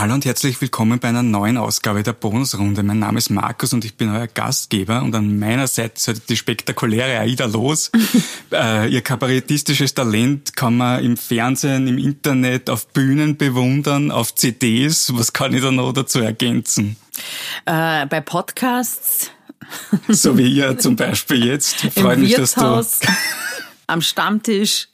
Hallo und herzlich willkommen bei einer neuen Ausgabe der Bonusrunde. Mein Name ist Markus und ich bin euer Gastgeber und an meiner Seite ist heute die spektakuläre Aida Los. äh, ihr kabarettistisches Talent kann man im Fernsehen, im Internet, auf Bühnen bewundern, auf CDs. Was kann ich da noch dazu ergänzen? Äh, bei Podcasts. so wie ihr zum Beispiel jetzt. Freue mich, dass du am Stammtisch.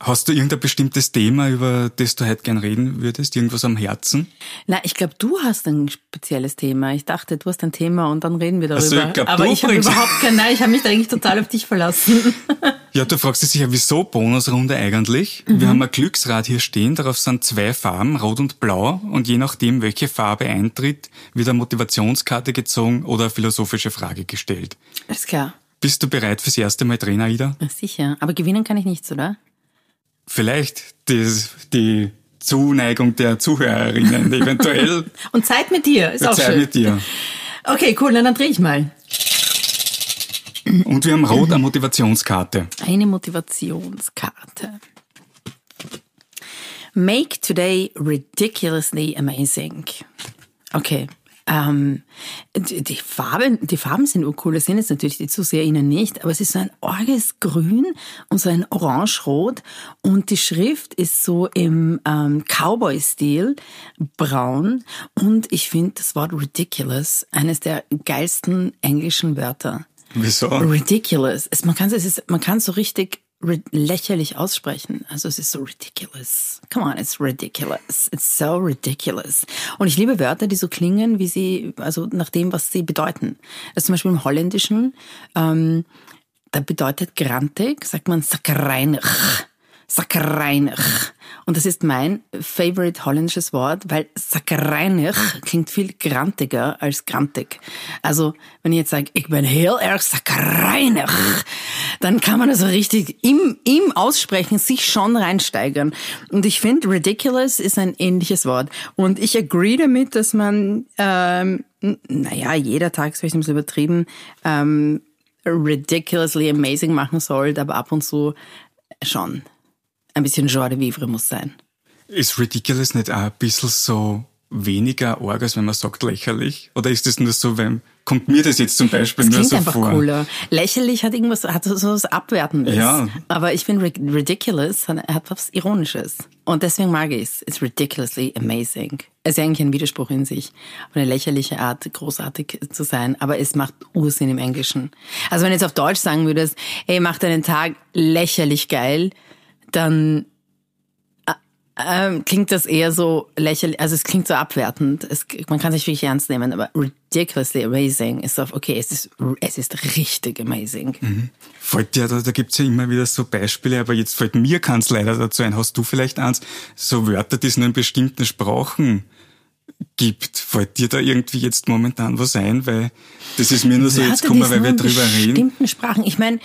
Hast du irgendein bestimmtes Thema, über das du heute gern reden würdest? Irgendwas am Herzen? Na, ich glaube, du hast ein spezielles Thema. Ich dachte, du hast ein Thema und dann reden wir darüber. Also, ich glaub, Aber ich habe überhaupt kein, nein, ich habe mich da eigentlich total auf dich verlassen. Ja, du fragst dich sicher, wieso Bonusrunde eigentlich? Mhm. Wir haben ein Glücksrad hier stehen, darauf sind zwei Farben, rot und blau, und je nachdem, welche Farbe eintritt, wird eine Motivationskarte gezogen oder eine philosophische Frage gestellt. Alles klar. Bist du bereit fürs erste Mal Trainer, Ida? Sicher, aber gewinnen kann ich nichts, oder? Vielleicht die, die Zuneigung der Zuhörerinnen eventuell. Und Zeit mit dir ist auch Zeit schön. mit dir. Okay, cool, dann drehe ich mal. Und wir haben rot eine Motivationskarte. Eine Motivationskarte. Make today ridiculously amazing. Okay, ähm, die, Farben, die Farben sind urcool, das sind jetzt natürlich die Zuseherinnen nicht, aber es ist so ein orges Grün und so ein Orange-Rot und die Schrift ist so im ähm, Cowboy-Stil braun und ich finde das Wort ridiculous eines der geilsten englischen Wörter. Wieso? Ridiculous. Es, man kann es, man kann so richtig lächerlich aussprechen. Also es ist so ridiculous. Come on, it's ridiculous. It's so ridiculous. Und ich liebe Wörter, die so klingen, wie sie, also nach dem, was sie bedeuten. Also zum Beispiel im Holländischen, ähm, da bedeutet grantig, sagt man sakreinig. Sakreinig. Und das ist mein favorite holländisches Wort, weil sakreinig klingt viel grantiger als grantig. Also, wenn ich jetzt sage, ich bin heel erg sakreinig, dann kann man also richtig im, im Aussprechen sich schon reinsteigern. Und ich finde, ridiculous ist ein ähnliches Wort. Und ich agree damit, dass man, ähm, naja, jeder Tag ist vielleicht ein bisschen übertrieben, ähm, ridiculously amazing machen sollte, aber ab und zu schon ein bisschen Joie de Vivre muss sein. Ist ridiculous nicht auch ein bisschen so weniger arg, als wenn man sagt lächerlich? Oder ist das nur so, wenn, kommt mir das jetzt zum Beispiel das nur klingt so einfach vor? cooler. Lächerlich hat irgendwas, hat so was Abwertendes. Ja. Aber ich finde ridiculous hat, hat was Ironisches. Und deswegen mag ich es. It's ridiculously amazing. Es ist eigentlich ein Widerspruch in sich. Auf eine lächerliche Art, großartig zu sein. Aber es macht Ursinn im Englischen. Also wenn du jetzt auf Deutsch sagen würdest, ey, mach deinen Tag lächerlich geil, dann ähm, klingt das eher so lächerlich, also es klingt so abwertend. Es, man kann sich wirklich ernst nehmen, aber ridiculously amazing ist auf, okay, es ist, es ist richtig amazing. Mhm. Dir, da, da gibt's ja immer wieder so Beispiele, aber jetzt fällt mir keins leider dazu ein. Hast du vielleicht eins, so Wörter, die es nur in bestimmten Sprachen gibt? Fällt dir da irgendwie jetzt momentan was ein? Weil das ist mir nur so, Wörter, jetzt kommen wir, weil wir drüber in reden. bestimmten Sprachen. Ich meine,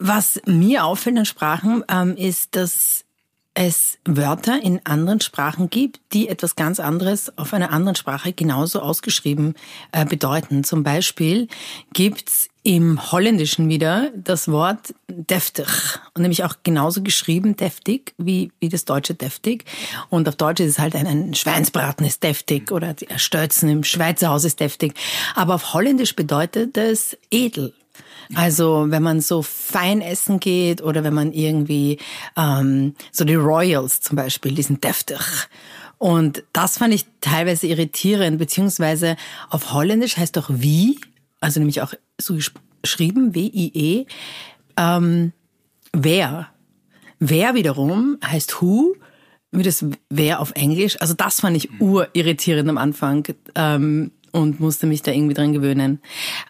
was mir auffällt an Sprachen, ähm, ist, dass es Wörter in anderen Sprachen gibt, die etwas ganz anderes auf einer anderen Sprache genauso ausgeschrieben äh, bedeuten. Zum Beispiel gibt's im Holländischen wieder das Wort deftig und nämlich auch genauso geschrieben deftig wie, wie das deutsche deftig. Und auf Deutsch ist es halt ein, ein Schweinsbraten ist deftig oder Stölzen im Schweizer Haus ist deftig. Aber auf Holländisch bedeutet es edel also wenn man so fein essen geht oder wenn man irgendwie ähm, so die Royals zum Beispiel, die sind deftig. Und das fand ich teilweise irritierend, beziehungsweise auf Holländisch heißt doch wie, also nämlich auch so geschrieben, W-I-E, ähm, wer. Wer wiederum heißt who, wie das wer auf Englisch. Also das fand ich urirritierend am Anfang. Ähm, und musste mich da irgendwie dran gewöhnen.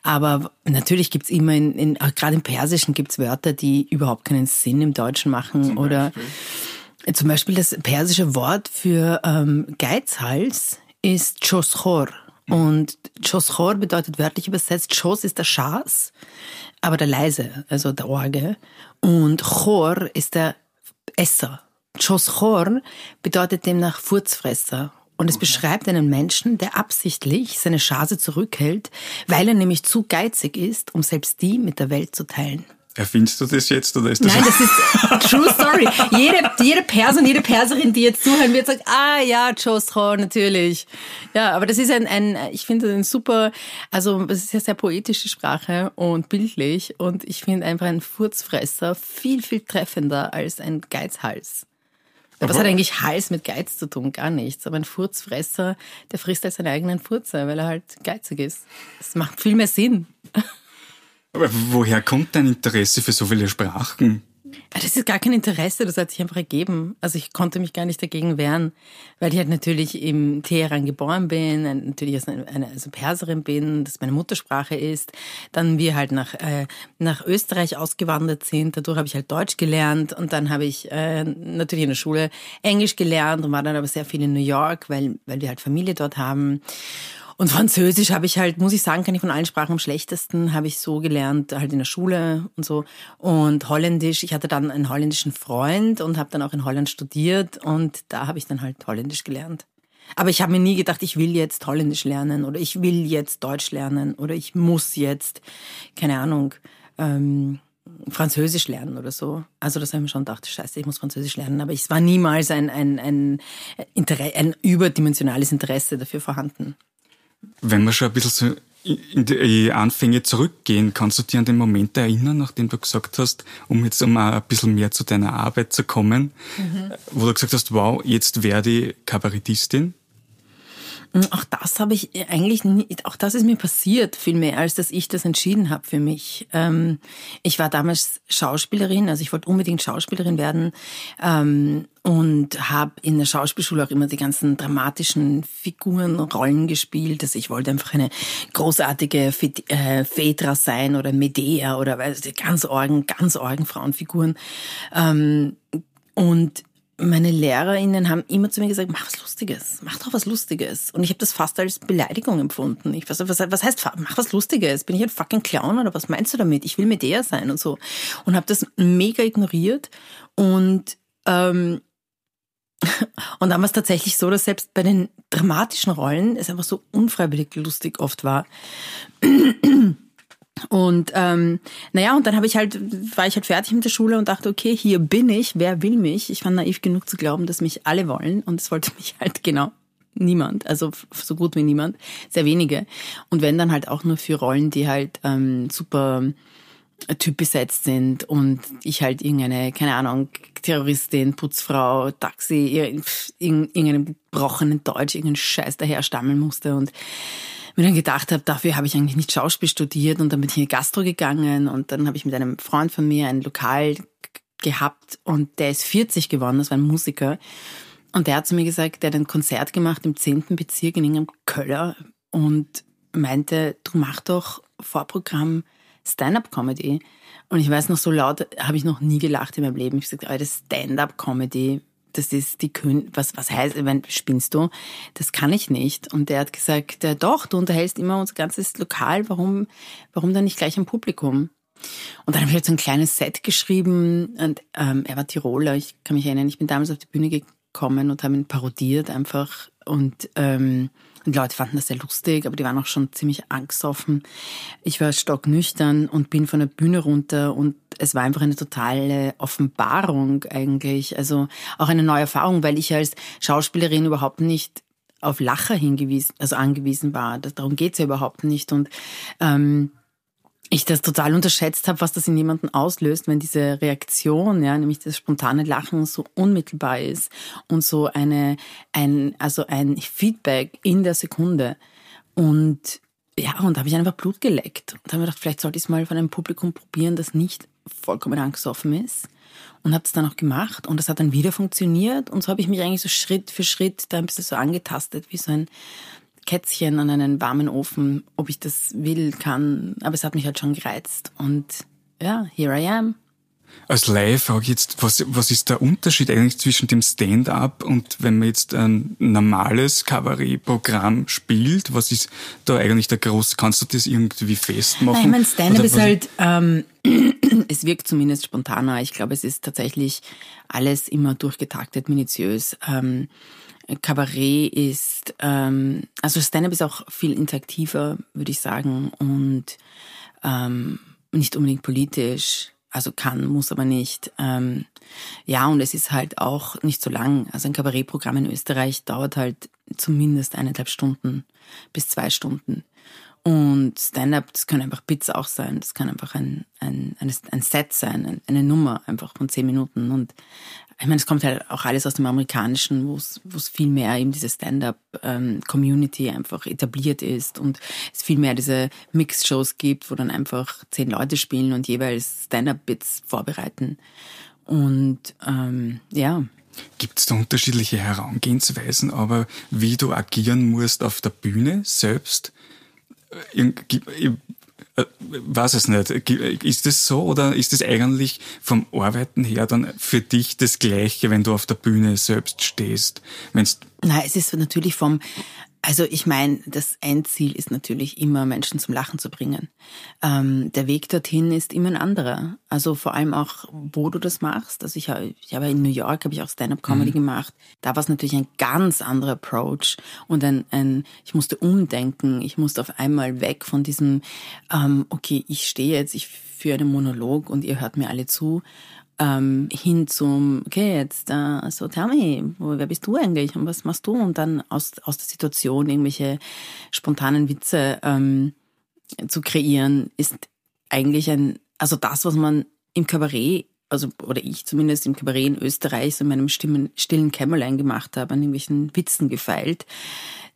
Aber natürlich gibt's immer, in, in, gerade im Persischen gibt's Wörter, die überhaupt keinen Sinn im Deutschen machen. Zum oder Beispiel? zum Beispiel das persische Wort für ähm, Geizhals ist Choschor. Und Choschor bedeutet wörtlich übersetzt, Chos ist der Schas, aber der leise, also der Orge. Und Chor ist der Esser. Choschor bedeutet demnach Furzfresser und es beschreibt einen Menschen, der absichtlich seine Chance zurückhält, weil er nämlich zu geizig ist, um selbst die mit der Welt zu teilen. Erfindest du das jetzt oder ist das? Nein, das ist True Story. Jede, jede Perser und jede Perserin, die jetzt zuhören, wird sagen, ah ja, Jostro, natürlich. Ja, aber das ist ein, ein ich finde ein super, also es ist ja sehr poetische Sprache und bildlich und ich finde einfach ein Furzfresser viel, viel treffender als ein Geizhals. Was hat eigentlich Hals mit Geiz zu tun? Gar nichts. Aber ein Furzfresser, der frisst halt seine eigenen Furze, weil er halt geizig ist. Das macht viel mehr Sinn. Aber woher kommt dein Interesse für so viele Sprachen? Das ist gar kein Interesse, das hat sich einfach ergeben. Also ich konnte mich gar nicht dagegen wehren, weil ich halt natürlich im Teheran geboren bin, natürlich eine, eine also Perserin bin, das meine Muttersprache ist. Dann wir halt nach, äh, nach Österreich ausgewandert sind, dadurch habe ich halt Deutsch gelernt und dann habe ich äh, natürlich in der Schule Englisch gelernt und war dann aber sehr viel in New York, weil, weil wir halt Familie dort haben. Und Französisch habe ich halt, muss ich sagen, kann ich von allen Sprachen am schlechtesten, habe ich so gelernt, halt in der Schule und so. Und Holländisch, ich hatte dann einen holländischen Freund und habe dann auch in Holland studiert und da habe ich dann halt Holländisch gelernt. Aber ich habe mir nie gedacht, ich will jetzt Holländisch lernen oder ich will jetzt Deutsch lernen oder ich muss jetzt, keine Ahnung, ähm, Französisch lernen oder so. Also das habe ich mir schon gedacht, scheiße, ich muss Französisch lernen. Aber es war niemals ein, ein, ein, Interesse, ein überdimensionales Interesse dafür vorhanden. Wenn wir schon ein bisschen so in die Anfänge zurückgehen, kannst du dir an den Moment erinnern, nachdem du gesagt hast, um jetzt um ein bisschen mehr zu deiner Arbeit zu kommen, mhm. wo du gesagt hast, wow, jetzt werde ich Kabarettistin? Hm, auch das habe ich eigentlich nie, auch das ist mir passiert, viel mehr, als dass ich das entschieden habe für mich. Ähm, ich war damals Schauspielerin, also ich wollte unbedingt Schauspielerin werden ähm, und habe in der Schauspielschule auch immer die ganzen dramatischen Figuren, Rollen gespielt. Also ich wollte einfach eine großartige äh, Phaedra sein oder Medea oder ganz Orgen, ganz Orgen Frauenfiguren. Ähm, und meine LehrerInnen haben immer zu mir gesagt, mach was Lustiges, mach doch was Lustiges. Und ich habe das fast als Beleidigung empfunden. Ich weiß, was, was heißt, mach was Lustiges? Bin ich ein fucking Clown oder was meinst du damit? Ich will mit der sein und so. Und habe das mega ignoriert. Und, ähm, und dann war es tatsächlich so, dass selbst bei den dramatischen Rollen es einfach so unfreiwillig lustig oft war. Und ähm, naja, und dann habe ich halt, war ich halt fertig mit der Schule und dachte, okay, hier bin ich, wer will mich? Ich war naiv genug zu glauben, dass mich alle wollen und es wollte mich halt genau niemand, also so gut wie niemand, sehr wenige. Und wenn dann halt auch nur für Rollen, die halt ähm, super typbesetzt sind und ich halt irgendeine, keine Ahnung, Terroristin, Putzfrau, Taxi, irgendeinen gebrochenen Deutsch, irgendeinen Scheiß daher stammeln musste und mir dann gedacht habe, dafür habe ich eigentlich nicht Schauspiel studiert und dann bin ich in die Gastro gegangen und dann habe ich mit einem Freund von mir ein Lokal gehabt und der ist 40 geworden, das war ein Musiker. Und der hat zu mir gesagt, der hat ein Konzert gemacht im 10. Bezirk in irgendeinem Köller und meinte, du mach doch Vorprogramm Stand-up-Comedy. Und ich weiß noch, so laut habe ich noch nie gelacht in meinem Leben. Ich habe gesagt, Stand-up-Comedy, das ist die Kön was was heißt, wenn spinnst du? Das kann ich nicht. Und der hat gesagt, ja, doch, du unterhältst immer unser ganzes Lokal, warum warum dann nicht gleich am Publikum? Und dann habe ich halt so ein kleines Set geschrieben und ähm, er war Tiroler, ich kann mich erinnern, ich bin damals auf die Bühne gekommen und habe ihn parodiert einfach und ähm, die Leute fanden das sehr lustig, aber die waren auch schon ziemlich angstoffen. Ich war stocknüchtern und bin von der Bühne runter und es war einfach eine totale Offenbarung eigentlich. Also auch eine neue Erfahrung, weil ich als Schauspielerin überhaupt nicht auf Lacher hingewiesen, also angewiesen war. Darum geht's ja überhaupt nicht. Und ähm, ich das total unterschätzt habe, was das in jemanden auslöst, wenn diese Reaktion, ja, nämlich das spontane Lachen so unmittelbar ist und so eine, ein, also ein Feedback in der Sekunde. Und ja, und da habe ich einfach Blut geleckt und habe mir gedacht, vielleicht sollte ich es mal von einem Publikum probieren, das nicht vollkommen angstoffen ist. Und habe es dann auch gemacht und das hat dann wieder funktioniert und so habe ich mich eigentlich so Schritt für Schritt da ein bisschen so angetastet, wie so ein Kätzchen an einen warmen Ofen, ob ich das will, kann. Aber es hat mich halt schon gereizt. Und ja, here I am. Als Laie frage ich jetzt, was, was ist der Unterschied eigentlich zwischen dem Stand-up und wenn man jetzt ein normales Kabarettprogramm spielt? Was ist da eigentlich der groß? Kannst du das irgendwie festmachen? Nein, ich meine, Stand-up ist halt, ähm, es wirkt zumindest spontaner. Ich glaube, es ist tatsächlich alles immer durchgetaktet, minutiös. Ähm, Kabarett ist, ähm, also Stand-up ist auch viel interaktiver, würde ich sagen, und ähm, nicht unbedingt politisch. Also kann, muss aber nicht. Ähm, ja, und es ist halt auch nicht so lang. Also ein Kabarettprogramm in Österreich dauert halt zumindest eineinhalb Stunden bis zwei Stunden. Und Stand-up, das kann einfach Bits auch sein. Das kann einfach ein, ein, ein Set sein, eine Nummer einfach von zehn Minuten. Und ich meine, es kommt halt auch alles aus dem Amerikanischen, wo es, viel mehr eben diese Stand-up-Community ähm, einfach etabliert ist und es viel mehr diese Mixed-Shows gibt, wo dann einfach zehn Leute spielen und jeweils Stand-up-Bits vorbereiten. Und ähm, ja. Gibt es da unterschiedliche Herangehensweisen, aber wie du agieren musst auf der Bühne selbst? Äh, äh, weiß es nicht. Ist das so oder ist es eigentlich vom Arbeiten her dann für dich das Gleiche, wenn du auf der Bühne selbst stehst? Wenn's Nein, es ist natürlich vom also ich meine, das Endziel ist natürlich immer, Menschen zum Lachen zu bringen. Ähm, der Weg dorthin ist immer ein anderer. Also vor allem auch, wo du das machst. Also ich, habe, ich habe in New York habe ich auch Stand-up-Comedy mhm. gemacht. Da war es natürlich ein ganz anderer Approach und ein, ein, ich musste umdenken. Ich musste auf einmal weg von diesem, ähm, okay, ich stehe jetzt, ich führe einen Monolog und ihr hört mir alle zu ähm, hin zum, okay, jetzt äh, so, tell me, wer bist du eigentlich und was machst du? Und dann aus, aus der Situation irgendwelche spontanen Witze ähm, zu kreieren, ist eigentlich ein, also das, was man im Kabarett, also oder ich zumindest im Kabarett in Österreich so in meinem stimmen, stillen Kämmerlein gemacht habe, an irgendwelchen Witzen gefeilt,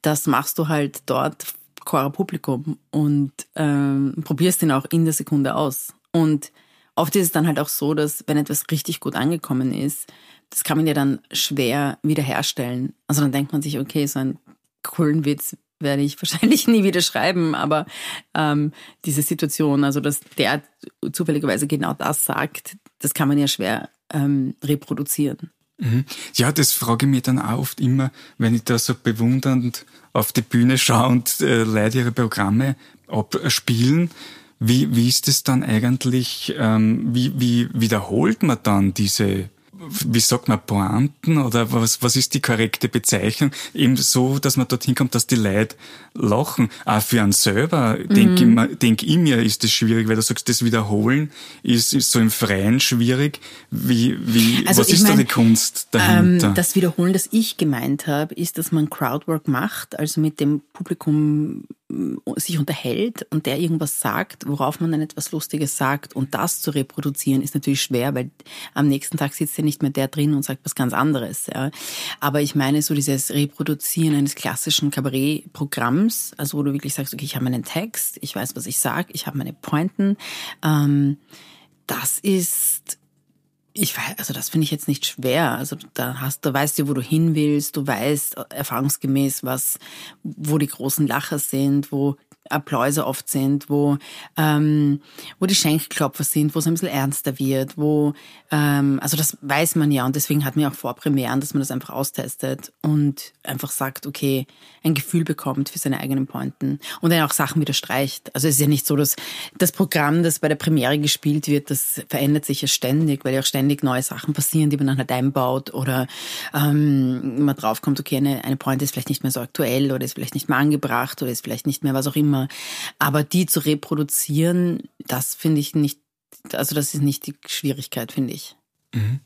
das machst du halt dort vor Publikum und ähm, probierst ihn auch in der Sekunde aus. Und Oft ist es dann halt auch so, dass wenn etwas richtig gut angekommen ist, das kann man ja dann schwer wiederherstellen. Also dann denkt man sich, okay, so einen coolen Witz werde ich wahrscheinlich nie wieder schreiben, aber ähm, diese Situation, also dass der zufälligerweise genau das sagt, das kann man ja schwer ähm, reproduzieren. Mhm. Ja, das frage ich mich dann auch oft immer, wenn ich da so bewundernd auf die Bühne schaue und äh, Leute ihre Programme abspielen. Wie, wie ist es dann eigentlich, ähm, wie, wie wiederholt man dann diese wie sagt man, Pointen oder was, was ist die korrekte Bezeichnung? Eben so, dass man dorthin kommt, dass die Leute lachen. Auch für einen selber, mhm. denke ich, denk ich mir, ist das schwierig, weil du sagst, das Wiederholen ist, ist so im Freien schwierig. Wie, wie, also was ist mein, da die Kunst dahinter? Ähm, das Wiederholen, das ich gemeint habe, ist, dass man Crowdwork macht, also mit dem Publikum sich unterhält und der irgendwas sagt, worauf man dann etwas Lustiges sagt und das zu reproduzieren ist natürlich schwer, weil am nächsten Tag sitzt ja nicht mehr der drin und sagt was ganz anderes. Ja. Aber ich meine so dieses Reproduzieren eines klassischen Kabarettprogramms, also wo du wirklich sagst, okay, ich habe meinen Text, ich weiß, was ich sage, ich habe meine Pointen, ähm, das ist ich weiß, also das finde ich jetzt nicht schwer. Also da hast, du weißt du, wo du hin willst, du weißt erfahrungsgemäß, was, wo die großen Lacher sind, wo Appläuse oft sind, wo, ähm, wo die Schenkelklopfer sind, wo es ein bisschen ernster wird, wo, ähm, also das weiß man ja und deswegen hat man ja auch Vorpremieren, dass man das einfach austestet und einfach sagt, okay, ein Gefühl bekommt für seine eigenen Pointen und dann auch Sachen wieder streicht. Also es ist ja nicht so, dass das Programm, das bei der Premiere gespielt wird, das verändert sich ja ständig, weil ja auch ständig neue Sachen passieren, die man dann halt einbaut oder ähm, man draufkommt, okay, eine, eine Pointe ist vielleicht nicht mehr so aktuell oder ist vielleicht nicht mehr angebracht oder ist vielleicht nicht mehr was auch immer immer. Aber die zu reproduzieren, das finde ich nicht, also das ist nicht die Schwierigkeit, finde ich. Mhm.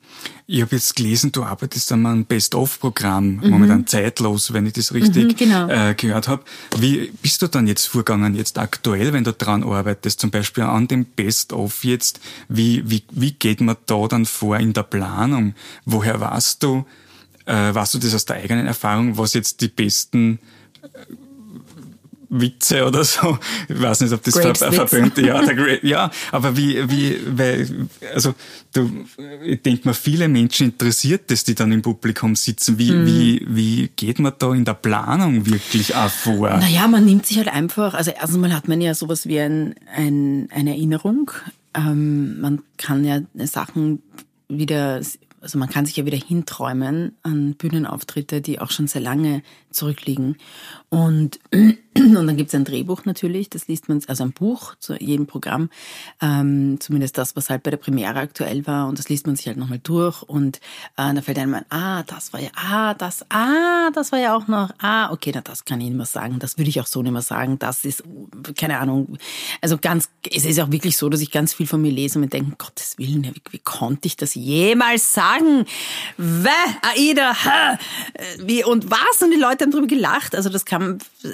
Ich habe jetzt gelesen, du arbeitest an einem Best-of-Programm, mhm. momentan zeitlos, wenn ich das richtig mhm, genau. äh, gehört habe. Wie bist du dann jetzt vorgegangen, jetzt aktuell, wenn du dran arbeitest, zum Beispiel an dem Best-of jetzt, wie, wie, wie geht man da dann vor in der Planung? Woher weißt du, äh, weißt du das aus der eigenen Erfahrung, was jetzt die besten äh, Witze oder so. Ich weiß nicht, ob das ver verböhnte, ja, ja, aber wie, wie, weil, also, du, ich denke mal, viele Menschen interessiert das, die dann im Publikum sitzen. Wie, mhm. wie, wie geht man da in der Planung wirklich auch vor? Naja, man nimmt sich halt einfach, also erstens mal hat man ja sowas wie ein, ein, eine Erinnerung. Ähm, man kann ja Sachen wieder also man kann sich ja wieder hinträumen an Bühnenauftritte, die auch schon sehr lange zurückliegen. Und, und dann es ein Drehbuch natürlich, das liest man, also ein Buch zu jedem Programm, ähm, zumindest das, was halt bei der Premiere aktuell war. Und das liest man sich halt nochmal durch und äh, da fällt einem ein, ah, das war ja, ah, das, ah, das war ja auch noch, ah, okay, na, das kann ich nicht mehr sagen, das würde ich auch so nicht mehr sagen, das ist, keine Ahnung, also ganz, es ist auch wirklich so, dass ich ganz viel von mir lese und mir denke, Gottes Willen, wie, wie konnte ich das jemals sagen? Wä, Aida, ha, wie, und was? Und die Leute haben darüber gelacht, also das kann,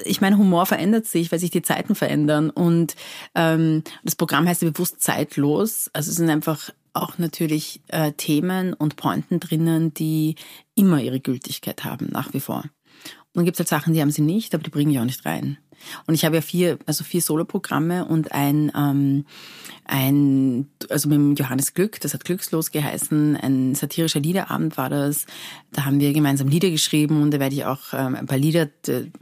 ich meine, Humor verändert sich, weil sich die Zeiten verändern und ähm, das Programm heißt ja bewusst zeitlos, also es sind einfach auch natürlich äh, Themen und Pointen drinnen, die immer ihre Gültigkeit haben, nach wie vor. Und dann gibt es halt Sachen, die haben sie nicht, aber die bringen ich auch nicht rein. Und ich habe ja vier, also vier Soloprogramme und ein, ähm, ein, also mit Johannes Glück, das hat Glückslos geheißen, ein satirischer Liederabend war das. Da haben wir gemeinsam Lieder geschrieben und da werde ich auch ähm, ein paar Lieder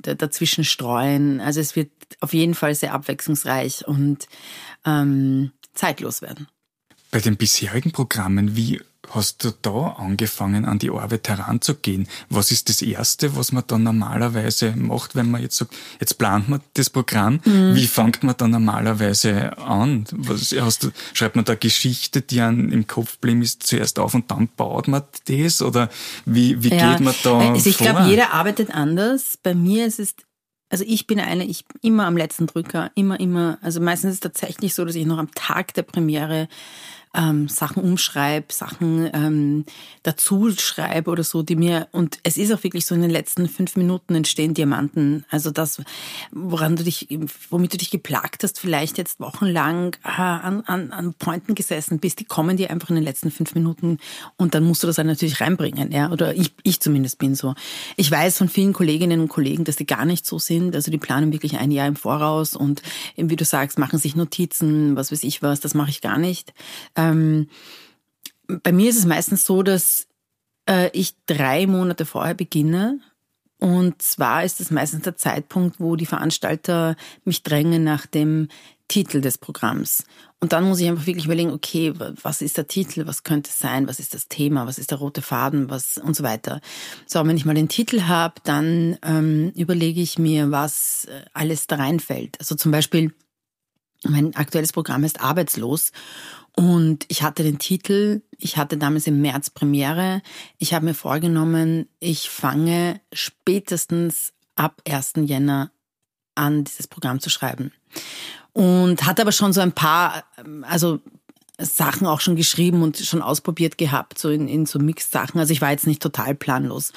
dazwischen streuen. Also es wird auf jeden Fall sehr abwechslungsreich und ähm, zeitlos werden. Bei den bisherigen Programmen, wie hast du da angefangen, an die Arbeit heranzugehen? Was ist das Erste, was man dann normalerweise macht, wenn man jetzt sagt, jetzt plant man das Programm? Mhm. Wie fängt man dann normalerweise an? Was, hast du, schreibt man da Geschichte, die einem im Kopf blieben ist, zuerst auf und dann baut man das? Oder wie, wie ja. geht man da also Ich glaube, jeder arbeitet anders. Bei mir ist es also ich bin eine, ich immer am letzten Drücker, immer, immer. Also meistens ist es tatsächlich so, dass ich noch am Tag der Premiere ähm, Sachen umschreibe, Sachen ähm, dazu schreibe oder so, die mir, und es ist auch wirklich so, in den letzten fünf Minuten entstehen Diamanten. Also das, woran du dich, womit du dich geplagt hast, vielleicht jetzt wochenlang äh, an, an, an Pointen gesessen bist, die kommen dir einfach in den letzten fünf Minuten und dann musst du das dann natürlich reinbringen, ja, oder ich, ich zumindest bin so. Ich weiß von vielen Kolleginnen und Kollegen, dass die gar nicht so sind, also die planen wirklich ein Jahr im Voraus und wie du sagst, machen sich Notizen, was weiß ich was, das mache ich gar nicht. Ähm, bei mir ist es meistens so, dass äh, ich drei Monate vorher beginne. Und zwar ist es meistens der Zeitpunkt, wo die Veranstalter mich drängen nach dem Titel des Programms. Und dann muss ich einfach wirklich überlegen, okay, was ist der Titel, was könnte es sein, was ist das Thema, was ist der rote Faden, was und so weiter. So, wenn ich mal den Titel habe, dann ähm, überlege ich mir, was äh, alles da reinfällt. Also zum Beispiel, mein aktuelles Programm ist Arbeitslos und ich hatte den Titel, ich hatte damals im März Premiere. Ich habe mir vorgenommen, ich fange spätestens ab 1. Jänner an, dieses Programm zu schreiben. Und hatte aber schon so ein paar, also Sachen auch schon geschrieben und schon ausprobiert gehabt, so in, in so Mix-Sachen. Also ich war jetzt nicht total planlos.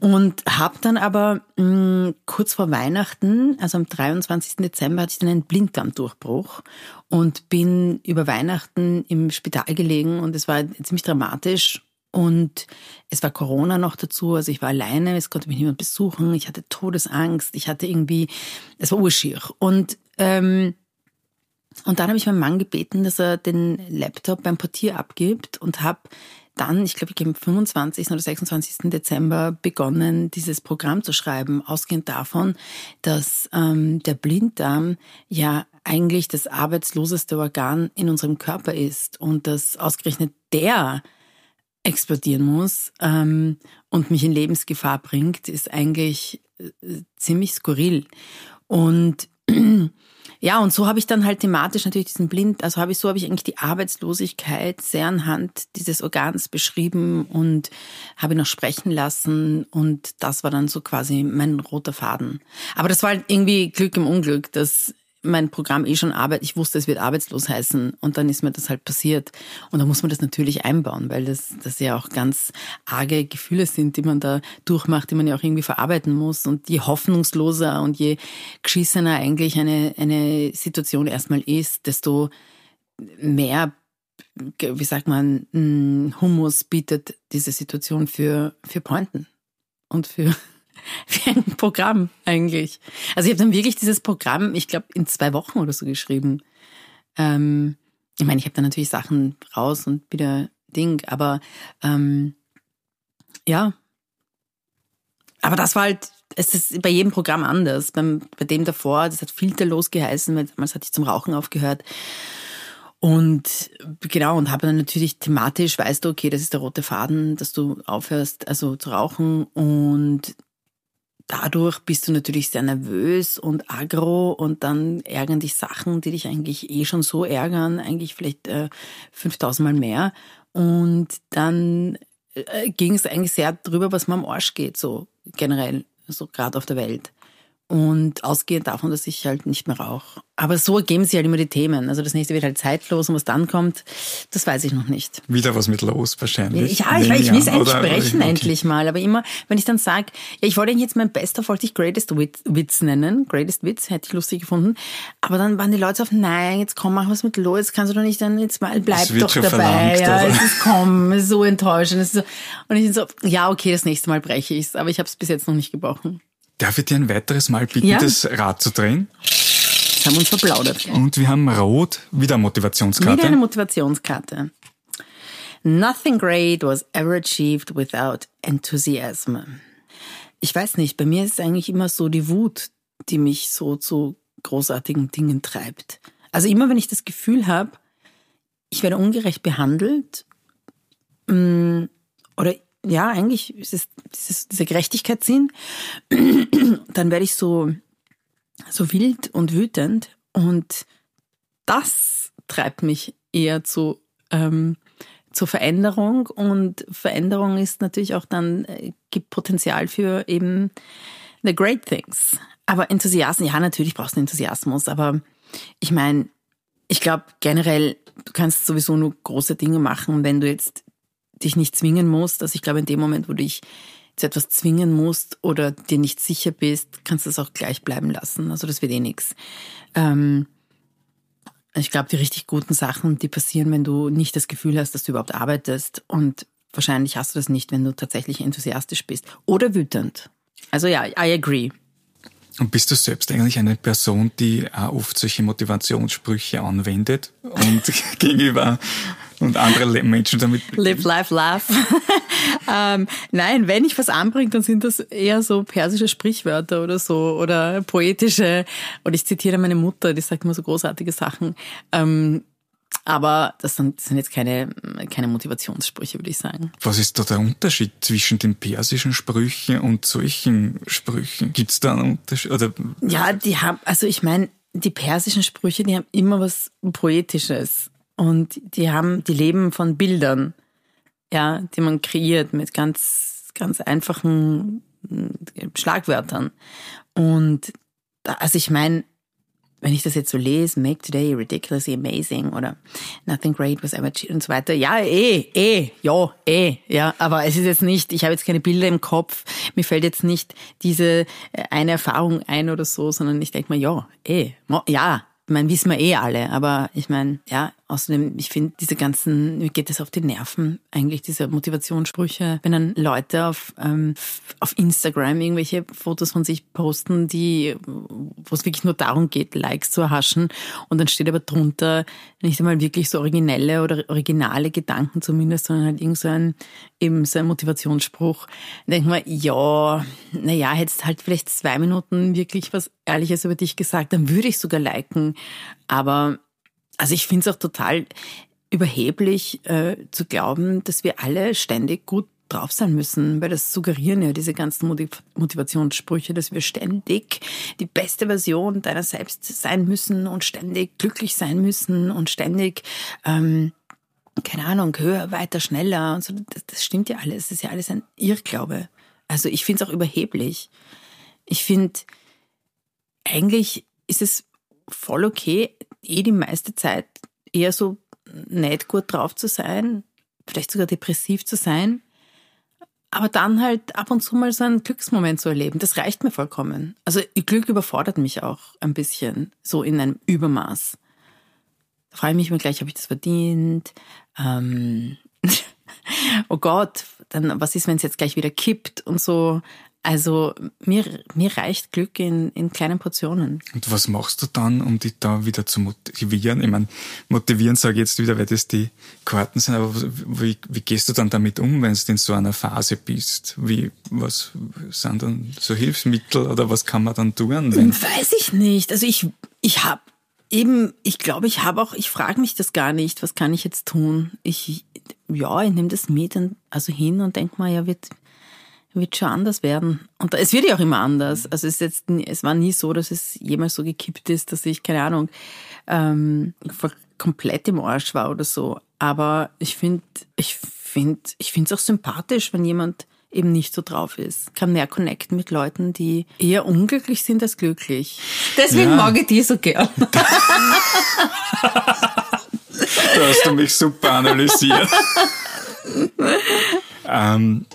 Und habe dann aber mh, mm, kurz vor Weihnachten, also am 23. Dezember, hatte ich dann einen Blinddarmdurchbruch und bin über Weihnachten im Spital gelegen und es war ziemlich dramatisch. Und es war Corona noch dazu, also ich war alleine, es konnte mich niemand besuchen, ich hatte Todesangst, ich hatte irgendwie, es war urschier. Und ähm, und dann habe ich meinen Mann gebeten, dass er den Laptop beim Portier abgibt und habe dann, ich glaube, ich am 25. oder 26. Dezember begonnen, dieses Programm zu schreiben, ausgehend davon, dass ähm, der Blinddarm ja eigentlich das arbeitsloseste Organ in unserem Körper ist und dass ausgerechnet der explodieren muss ähm, und mich in Lebensgefahr bringt, ist eigentlich äh, ziemlich skurril. Und ja, und so habe ich dann halt thematisch natürlich diesen Blind, also habe ich so habe ich eigentlich die Arbeitslosigkeit sehr anhand dieses Organs beschrieben und habe ihn noch sprechen lassen und das war dann so quasi mein roter Faden. Aber das war halt irgendwie Glück im Unglück, dass mein Programm eh schon Arbeit, ich wusste, es wird arbeitslos heißen und dann ist mir das halt passiert. Und da muss man das natürlich einbauen, weil das, das ja auch ganz arge Gefühle sind, die man da durchmacht, die man ja auch irgendwie verarbeiten muss. Und je hoffnungsloser und je geschissener eigentlich eine, eine Situation erstmal ist, desto mehr, wie sagt man, Humus bietet diese Situation für, für Pointen und für wie ein Programm eigentlich. Also ich habe dann wirklich dieses Programm, ich glaube, in zwei Wochen oder so geschrieben. Ähm, ich meine, ich habe dann natürlich Sachen raus und wieder Ding, aber ähm, ja. Aber das war halt, es ist bei jedem Programm anders. Beim, bei dem davor, das hat filterlos geheißen, weil damals hatte ich zum Rauchen aufgehört. Und genau, und habe dann natürlich thematisch, weißt du, okay, das ist der rote Faden, dass du aufhörst, also zu rauchen. Und dadurch bist du natürlich sehr nervös und aggro und dann ärgern dich Sachen, die dich eigentlich eh schon so ärgern, eigentlich vielleicht äh, 5000 Mal mehr. Und dann äh, ging es eigentlich sehr drüber, was mir am Arsch geht, so generell, so gerade auf der Welt. Und ausgehend davon, dass ich halt nicht mehr rauche. Aber so ergeben sich halt immer die Themen. Also das nächste wird halt zeitlos und was dann kommt, das weiß ich noch nicht. Wieder was mit los wahrscheinlich. Ja, ich, ich will es endlich sprechen, okay. endlich mal. Aber immer, wenn ich dann sage, ja, ich wollte jetzt mein bester, wollte ich Greatest Witz, nennen. Greatest Witz, hätte ich lustig gefunden. Aber dann waren die Leute auf, nein, jetzt komm, mach was mit los, jetzt kannst du doch nicht, dann jetzt mal, bleib doch dabei. Ja, es ist komm, es ist so enttäuschend. Es ist so, und ich bin so, ja, okay, das nächste Mal breche ich's. Aber ich habe es bis jetzt noch nicht gebrochen. Darf ich dir ein weiteres Mal bitten, ja? das Rad zu drehen? Das haben wir uns verplaudert. Und wir haben rot, wieder Motivationskarte. Wieder eine Motivationskarte. Nothing great was ever achieved without enthusiasm. Ich weiß nicht, bei mir ist es eigentlich immer so die Wut, die mich so zu großartigen Dingen treibt. Also immer wenn ich das Gefühl habe, ich werde ungerecht behandelt mm, oder ja, eigentlich ist es dieses, dieser Gerechtigkeitssinn, dann werde ich so, so wild und wütend. Und das treibt mich eher zu, ähm, zur Veränderung. Und Veränderung ist natürlich auch dann, äh, gibt Potenzial für eben the great things. Aber Enthusiasmus, ja, natürlich brauchst du Enthusiasmus, aber ich meine, ich glaube generell, du kannst sowieso nur große Dinge machen, wenn du jetzt dich nicht zwingen musst. Also ich glaube, in dem Moment, wo du dich zu etwas zwingen musst oder dir nicht sicher bist, kannst du es auch gleich bleiben lassen. Also das wird eh nichts. Ähm, ich glaube, die richtig guten Sachen, die passieren, wenn du nicht das Gefühl hast, dass du überhaupt arbeitest. Und wahrscheinlich hast du das nicht, wenn du tatsächlich enthusiastisch bist. Oder wütend. Also ja, I agree. Und bist du selbst eigentlich eine Person, die auch oft solche Motivationssprüche anwendet und gegenüber und andere Menschen damit. Live, life, laugh. ähm, nein, wenn ich was anbringe, dann sind das eher so persische Sprichwörter oder so oder poetische. Und ich zitiere meine Mutter, die sagt immer so großartige Sachen. Ähm, aber das sind, jetzt keine, keine Motivationssprüche, würde ich sagen. Was ist da der Unterschied zwischen den persischen Sprüchen und solchen Sprüchen? Gibt es da einen Unterschied? Oder? Ja, die haben, also ich meine, die persischen Sprüche, die haben immer was Poetisches. Und die haben, die leben von Bildern, ja, die man kreiert mit ganz, ganz einfachen äh, Schlagwörtern. Und da, also ich meine, wenn ich das jetzt so lese, make today ridiculously amazing oder nothing great was ever achieved und so weiter. Ja, eh, eh, ja, eh, ja. Aber es ist jetzt nicht, ich habe jetzt keine Bilder im Kopf, mir fällt jetzt nicht diese äh, eine Erfahrung ein oder so, sondern ich denke mir, ja, eh, ja, ich meine, wissen wir eh alle, aber ich meine, ja, Außerdem, ich finde, diese ganzen, mir geht es auf die Nerven, eigentlich diese Motivationssprüche, wenn dann Leute auf, ähm, auf Instagram irgendwelche Fotos von sich posten, die, wo es wirklich nur darum geht, Likes zu erhaschen und dann steht aber drunter nicht einmal wirklich so originelle oder originale Gedanken zumindest, sondern halt irgend so ein, eben so ein Motivationsspruch. Ich mir, ja, naja, hättest halt vielleicht zwei Minuten wirklich was Ehrliches über dich gesagt, dann würde ich sogar liken, aber also ich finde es auch total überheblich äh, zu glauben, dass wir alle ständig gut drauf sein müssen, weil das suggerieren ja diese ganzen Motiv Motivationssprüche, dass wir ständig die beste Version deiner selbst sein müssen und ständig glücklich sein müssen und ständig, ähm, keine Ahnung, höher, weiter, schneller und so. Das, das stimmt ja alles. Das ist ja alles ein Irrglaube. Also ich finde es auch überheblich. Ich finde, eigentlich ist es voll okay, eh die meiste Zeit eher so nicht gut drauf zu sein, vielleicht sogar depressiv zu sein, aber dann halt ab und zu mal so einen Glücksmoment zu erleben, das reicht mir vollkommen. Also Glück überfordert mich auch ein bisschen, so in einem Übermaß. Da frage ich mich immer gleich, habe ich das verdient? Ähm, oh Gott, dann was ist, wenn es jetzt gleich wieder kippt und so. Also mir, mir reicht Glück in, in kleinen Portionen. Und was machst du dann, um dich da wieder zu motivieren? Ich meine, motivieren sage ich jetzt wieder, weil das die Karten sind, aber wie, wie gehst du dann damit um, wenn du in so einer Phase bist? Wie, was sind dann so Hilfsmittel oder was kann man dann tun? Wenn Weiß ich nicht. Also ich, ich habe eben, ich glaube, ich habe auch, ich frage mich das gar nicht, was kann ich jetzt tun? Ich, ja, ich nehme das mit, und, also hin und denke mal, ja, wird, wird schon anders werden. Und es wird ja auch immer anders. Also es, ist jetzt, es war nie so, dass es jemals so gekippt ist, dass ich, keine Ahnung, ähm, komplett im Arsch war oder so. Aber ich finde, ich finde, ich finde es auch sympathisch, wenn jemand eben nicht so drauf ist. Kann mehr connecten mit Leuten, die eher unglücklich sind als glücklich. Deswegen ja. mag ich die so gern. Da hast du mich super analysiert. ähm.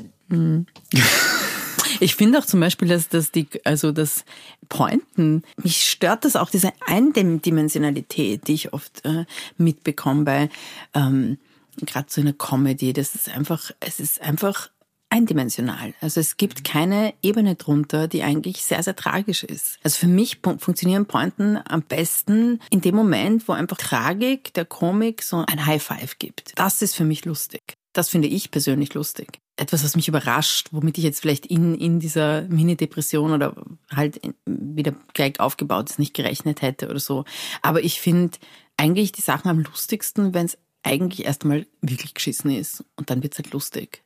Ich finde auch zum Beispiel, dass, dass die, also das Pointen, mich stört das auch, diese Eindimensionalität, die ich oft äh, mitbekomme bei ähm, gerade so einer Comedy. Das ist einfach, es ist einfach eindimensional. Also es gibt keine Ebene drunter, die eigentlich sehr, sehr tragisch ist. Also für mich funktionieren Pointen am besten in dem Moment, wo einfach Tragik der Komik so ein High Five gibt. Das ist für mich lustig. Das finde ich persönlich lustig. Etwas, was mich überrascht, womit ich jetzt vielleicht in, in dieser Mini-Depression oder halt wieder gleich aufgebaut ist, nicht gerechnet hätte oder so. Aber ich finde eigentlich die Sachen am lustigsten, wenn es eigentlich erst einmal wirklich geschissen ist. Und dann wird es halt lustig.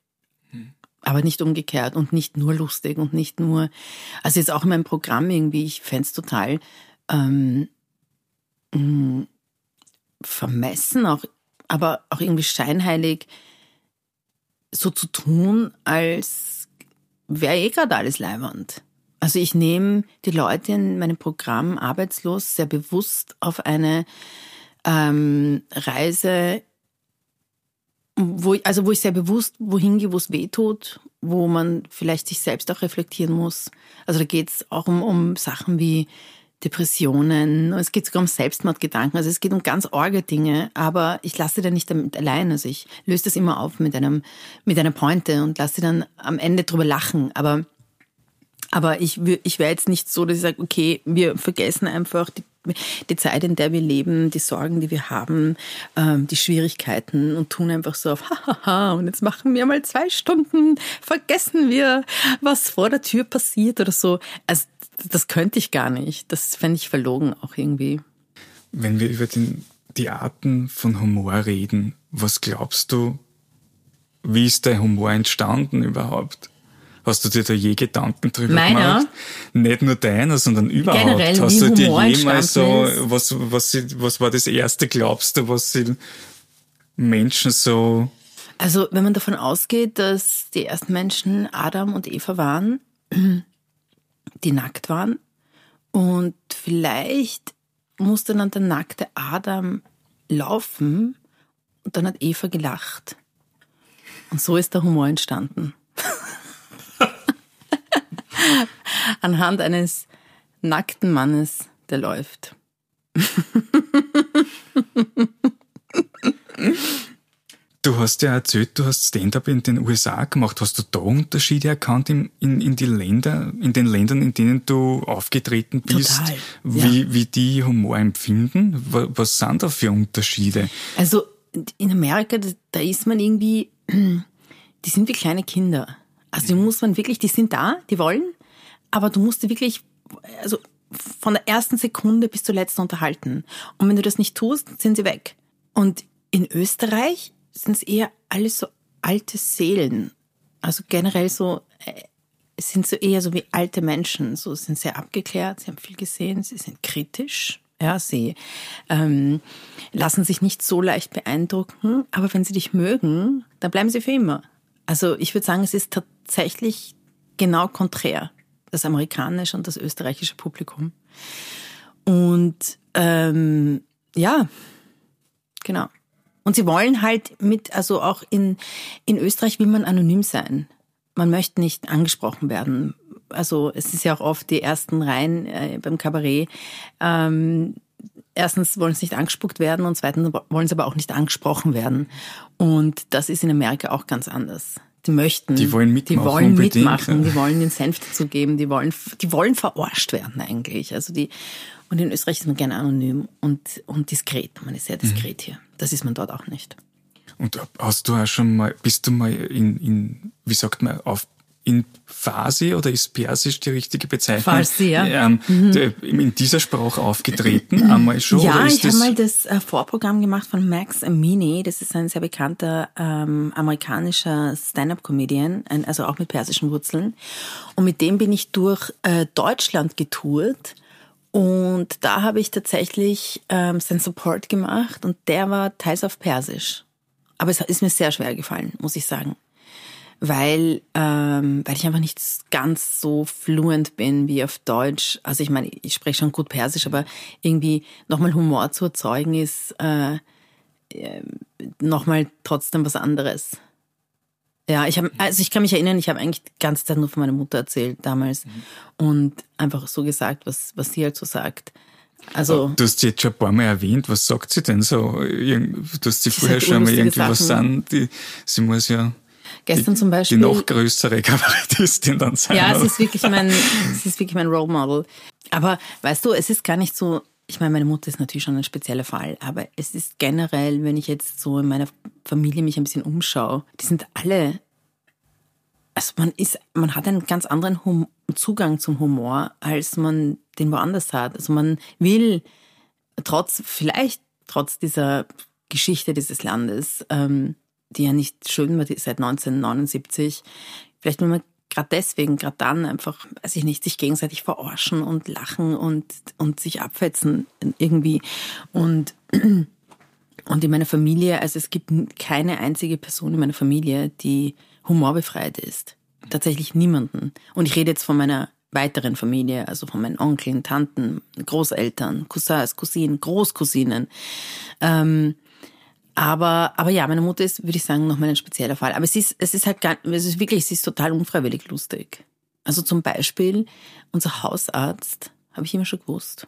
Hm aber nicht umgekehrt und nicht nur lustig und nicht nur, also jetzt auch in meinem Programm irgendwie, ich fände es total ähm, mh, mm, vermessen, auch, aber auch irgendwie scheinheilig, so zu tun, als wäre eh gerade alles leibernd. Also ich nehme die Leute in meinem Programm arbeitslos sehr bewusst auf eine ähm, Reise wo, also wo ich sehr bewusst wohin gehe, wo es weh tut, wo man vielleicht sich selbst auch reflektieren muss. Also da geht es auch um, um Sachen wie Depressionen, es geht sogar um Selbstmordgedanken, also es geht um ganz orge Dinge, aber ich lasse da nicht damit allein, also ich löse das immer auf mit einem, mit einer Pointe und lasse dann am Ende drüber lachen, aber aber ich, ich wäre jetzt nicht so, dass ich sage, okay, wir vergessen einfach die die Zeit, in der wir leben, die Sorgen, die wir haben, ähm, die Schwierigkeiten und tun einfach so auf hahaha und jetzt machen wir mal zwei Stunden, vergessen wir, was vor der Tür passiert oder so. Also das könnte ich gar nicht. Das fände ich verlogen auch irgendwie. Wenn wir über den, die Arten von Humor reden, was glaubst du, wie ist der Humor entstanden überhaupt? Hast du dir da je Gedanken drüber Meiner? gemacht? Nicht nur deiner, sondern überhaupt. Generell, Hast du dir Humor jemals so, was, was, was war das erste, glaubst du, was sie Menschen so. Also, wenn man davon ausgeht, dass die ersten Menschen Adam und Eva waren, die nackt waren, und vielleicht musste dann der nackte Adam laufen, und dann hat Eva gelacht. Und so ist der Humor entstanden. Anhand eines nackten Mannes, der läuft. Du hast ja erzählt, du hast Stand-up in den USA gemacht. Hast du da Unterschiede erkannt in, in, in die Länder, in den Ländern, in denen du aufgetreten bist? Total, wie, ja. wie die Humor empfinden? Was sind da für Unterschiede? Also in Amerika, da ist man irgendwie, die sind wie kleine Kinder. Also die muss man wirklich, die sind da, die wollen, aber du musst die wirklich, also von der ersten Sekunde bis zur letzten unterhalten. Und wenn du das nicht tust, sind sie weg. Und in Österreich sind es eher alles so alte Seelen. Also generell so, äh, sind so eher so wie alte Menschen. So sind sehr abgeklärt, sie haben viel gesehen, sie sind kritisch. Ja, sie ähm, lassen sich nicht so leicht beeindrucken, aber wenn sie dich mögen, dann bleiben sie für immer. Also ich würde sagen, es ist tatsächlich genau konträr, das amerikanische und das österreichische Publikum. Und ähm, ja, genau. Und sie wollen halt mit, also auch in, in Österreich will man anonym sein. Man möchte nicht angesprochen werden. Also es ist ja auch oft die ersten Reihen äh, beim Kabarett. Ähm, erstens wollen sie nicht angespuckt werden und zweitens wollen sie aber auch nicht angesprochen werden. Und das ist in Amerika auch ganz anders. Die möchten, die wollen mitmachen, die wollen, mitmachen, die wollen den Senf dazu geben, die wollen, die wollen verarscht werden eigentlich. Also die, und in Österreich ist man gerne anonym und, und diskret. Man ist sehr diskret mhm. hier. Das ist man dort auch nicht. Und hast du auch schon mal, bist du mal in, in wie sagt man, auf in Farsi oder ist Persisch die richtige Bezeichnung? Farsi, ja. Ähm, mhm. In dieser Sprache aufgetreten, einmal schon? Ja, ich habe mal das äh, Vorprogramm gemacht von Max Amini. Das ist ein sehr bekannter ähm, amerikanischer Stand-up-Comedian, also auch mit persischen Wurzeln. Und mit dem bin ich durch äh, Deutschland getourt. Und da habe ich tatsächlich ähm, seinen Support gemacht und der war teils auf Persisch. Aber es ist mir sehr schwer gefallen, muss ich sagen weil, ähm, weil ich einfach nicht ganz so fluent bin wie auf Deutsch. Also ich meine, ich spreche schon gut Persisch, aber irgendwie nochmal Humor zu erzeugen ist äh, äh, nochmal trotzdem was anderes. Ja, ich habe, also ich kann mich erinnern, ich habe eigentlich die ganze Zeit nur von meiner Mutter erzählt damals mhm. und einfach so gesagt, was, was sie halt so sagt. Also, du hast sie jetzt schon ein paar Mal erwähnt, was sagt sie denn so? Du hast sie vorher schon mal irgendwie Sachen. was sagen, die, sie muss ja Gestern die, zum Beispiel. Die noch größere Kabarettistin dann sein. Ja, es ist wirklich mein, es ist wirklich mein Role Model. Aber weißt du, es ist gar nicht so, ich meine, meine Mutter ist natürlich schon ein spezieller Fall, aber es ist generell, wenn ich jetzt so in meiner Familie mich ein bisschen umschaue, die sind alle, also man ist, man hat einen ganz anderen hum Zugang zum Humor, als man den woanders hat. Also man will trotz, vielleicht trotz dieser Geschichte dieses Landes, ähm, die ja nicht schön war seit 1979. Vielleicht will man gerade deswegen, gerade dann einfach, weiß ich nicht, sich gegenseitig verarschen und lachen und, und sich abfetzen irgendwie. Und, und in meiner Familie, also es gibt keine einzige Person in meiner Familie, die humorbefreit ist. Tatsächlich niemanden. Und ich rede jetzt von meiner weiteren Familie, also von meinen Onkeln, Tanten, Großeltern, Cousins, Cousinen, Großcousinen. Ähm, aber, aber ja, meine Mutter ist, würde ich sagen, nochmal ein spezieller Fall. Aber es ist, es ist halt gar, es ist wirklich, es ist total unfreiwillig lustig. Also zum Beispiel, unser Hausarzt, habe ich immer schon gewusst,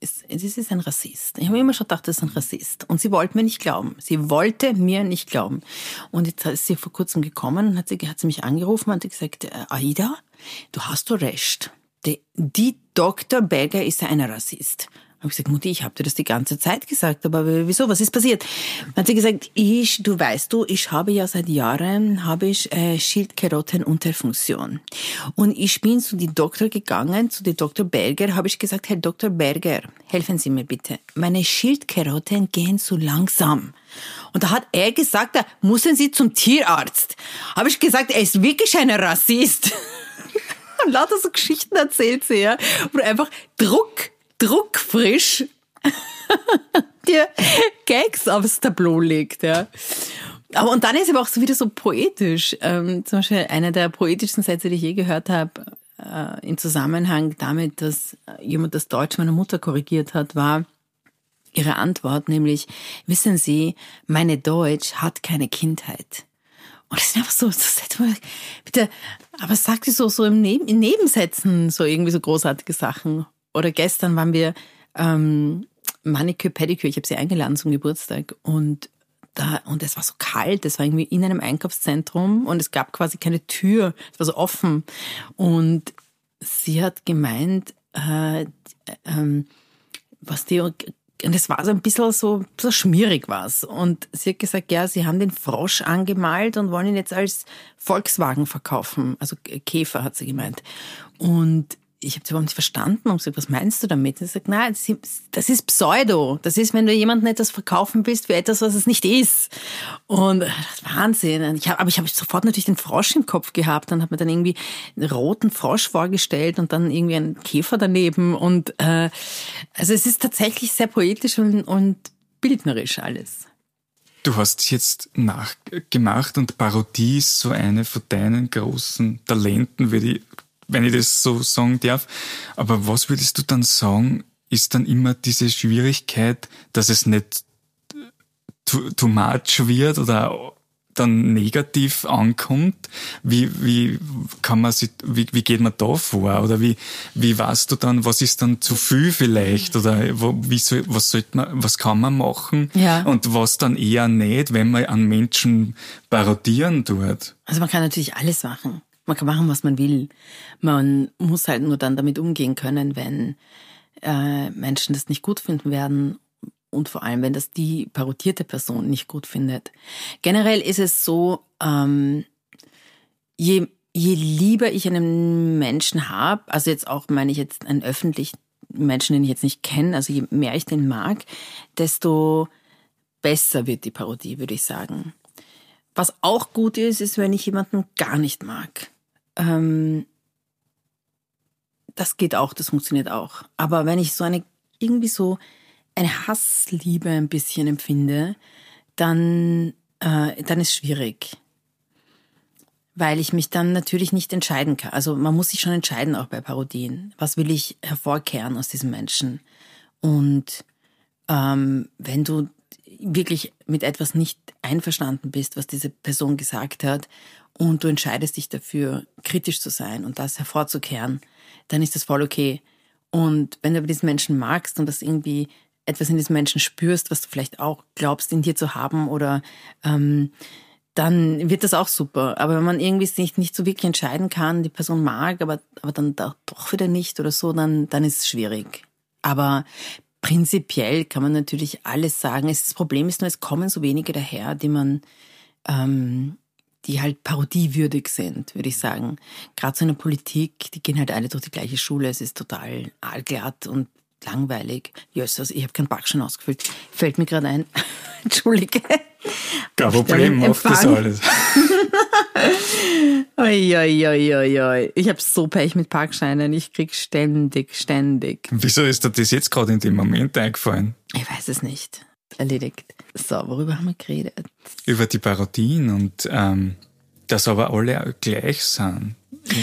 ist, es ist ein Rassist. Ich habe immer schon gedacht, das ist ein Rassist. Und sie wollte mir nicht glauben. Sie wollte mir nicht glauben. Und jetzt ist sie vor kurzem gekommen und hat sie, hat sie mich angerufen und hat gesagt, äh, Aida, du hast doch recht. Die, die Dr. Berger ist ein Rassist habe ich gesagt, Mutti, ich habe dir das die ganze Zeit gesagt, aber wieso? Was ist passiert? Dann hat sie gesagt, ich, du weißt du, ich habe ja seit Jahren habe ich äh, Schildkrötenunterfunktion und ich bin zu die Doktor gegangen, zu die Dr. Berger, habe ich gesagt, Herr Dr. Berger, helfen Sie mir bitte, meine Schildkröten gehen zu langsam. Und da hat er gesagt, da müssen Sie zum Tierarzt. Habe ich gesagt, er ist wirklich ein Rassist. Und lauter so Geschichten erzählt sie, ja, wo einfach Druck druckfrisch dir Gags aufs Tableau legt, ja. Aber und dann ist aber auch so wieder so poetisch. Ähm, zum Beispiel einer der poetischsten Sätze, die ich je gehört habe, äh, im Zusammenhang damit, dass jemand das Deutsch meiner Mutter korrigiert hat, war ihre Antwort, nämlich, wissen Sie, meine Deutsch hat keine Kindheit. Und das sind einfach so, so bitte, aber sagt sie so, so im Neben, in Nebensätzen so irgendwie so großartige Sachen oder gestern waren wir ähm, Manicure, Pedicure, ich habe sie eingeladen zum Geburtstag und da, und es war so kalt, es war irgendwie in einem Einkaufszentrum und es gab quasi keine Tür, es war so offen. Und sie hat gemeint, äh, ähm, was die, und es war so ein bisschen so, so schmierig was. Und sie hat gesagt, ja, sie haben den Frosch angemalt und wollen ihn jetzt als Volkswagen verkaufen. Also Käfer, hat sie gemeint. Und ich habe sie überhaupt nicht verstanden und gesagt, was meinst du damit? Und sagt, nein, das ist Pseudo. Das ist, wenn du jemandem etwas verkaufen willst für etwas, was es nicht ist. Und das ist Wahnsinn. Ich hab, aber ich habe sofort natürlich den Frosch im Kopf gehabt. Dann hat mir dann irgendwie einen roten Frosch vorgestellt und dann irgendwie einen Käfer daneben. Und äh, also es ist tatsächlich sehr poetisch und, und bildnerisch alles. Du hast jetzt nachgemacht und Parodie ist so eine von deinen großen Talenten, würde ich wenn ich das so sagen darf. Aber was würdest du dann sagen, ist dann immer diese Schwierigkeit, dass es nicht too, too much wird oder dann negativ ankommt, wie, wie kann man sich, wie, wie geht man da vor? Oder wie, wie weißt du dann, was ist dann zu viel vielleicht? Oder wo, wie soll, was sollte man, was kann man machen? Ja. Und was dann eher nicht, wenn man an Menschen parodieren tut? Also man kann natürlich alles machen. Man kann machen, was man will. Man muss halt nur dann damit umgehen können, wenn äh, Menschen das nicht gut finden werden und vor allem, wenn das die parodierte Person nicht gut findet. Generell ist es so, ähm, je je lieber ich einen Menschen habe, also jetzt auch meine ich jetzt einen öffentlichen Menschen, den ich jetzt nicht kenne, also je mehr ich den mag, desto besser wird die Parodie, würde ich sagen. Was auch gut ist, ist, wenn ich jemanden gar nicht mag. Ähm, das geht auch, das funktioniert auch. Aber wenn ich so eine, irgendwie so eine Hassliebe ein bisschen empfinde, dann, äh, dann ist schwierig weil ich mich dann natürlich nicht entscheiden kann. Also man muss sich schon entscheiden, auch bei Parodien. Was will ich hervorkehren aus diesem Menschen? Und ähm, wenn du wirklich mit etwas nicht einverstanden bist, was diese Person gesagt hat, und du entscheidest dich dafür, kritisch zu sein und das hervorzukehren, dann ist das voll okay. Und wenn du aber diesen Menschen magst und das irgendwie etwas in diesem Menschen spürst, was du vielleicht auch glaubst, in dir zu haben oder ähm, dann wird das auch super. Aber wenn man irgendwie sich nicht so wirklich entscheiden kann, die Person mag, aber, aber dann doch wieder nicht oder so, dann, dann ist es schwierig. Aber prinzipiell kann man natürlich alles sagen. Das Problem ist nur, es kommen so wenige daher, die man, ähm, die halt parodiewürdig sind, würde ich sagen. Gerade so in der Politik, die gehen halt alle durch die gleiche Schule. Es ist total allglatt und langweilig. Jösses, ich habe keinen Backschein ausgefüllt. Fällt mir gerade ein. Entschuldige. Kein Problem, mach das alles. oi, oi, oi, oi, oi. Ich habe so Pech mit Parkscheinen. Ich krieg ständig, ständig. Wieso ist dir das jetzt gerade in dem Moment eingefallen? Ich weiß es nicht. Erledigt. So, worüber haben wir geredet? Über die Parodien und ähm, dass aber alle gleich sind.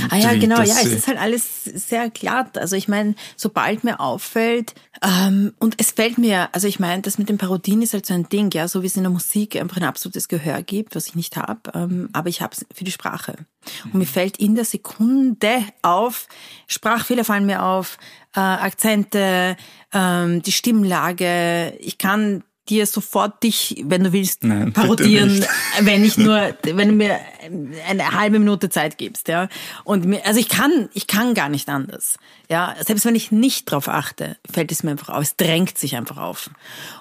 Ah ja, genau, ja, es ist halt alles sehr glatt. Also ich meine, sobald mir auffällt, ähm, und es fällt mir, also ich meine, das mit den Parodien ist halt so ein Ding, ja, so wie es in der Musik einfach ein absolutes Gehör gibt, was ich nicht habe, ähm, aber ich habe es für die Sprache. Und mir fällt in der Sekunde auf, Sprachfehler fallen mir auf, äh, Akzente, ähm, die Stimmlage, ich kann dir sofort dich, wenn du willst, Nein, parodieren, wenn ich nur, wenn du mir eine halbe Minute Zeit gibst, ja. Und mir, also ich kann, ich kann gar nicht anders, ja. Selbst wenn ich nicht drauf achte, fällt es mir einfach auf, es drängt sich einfach auf.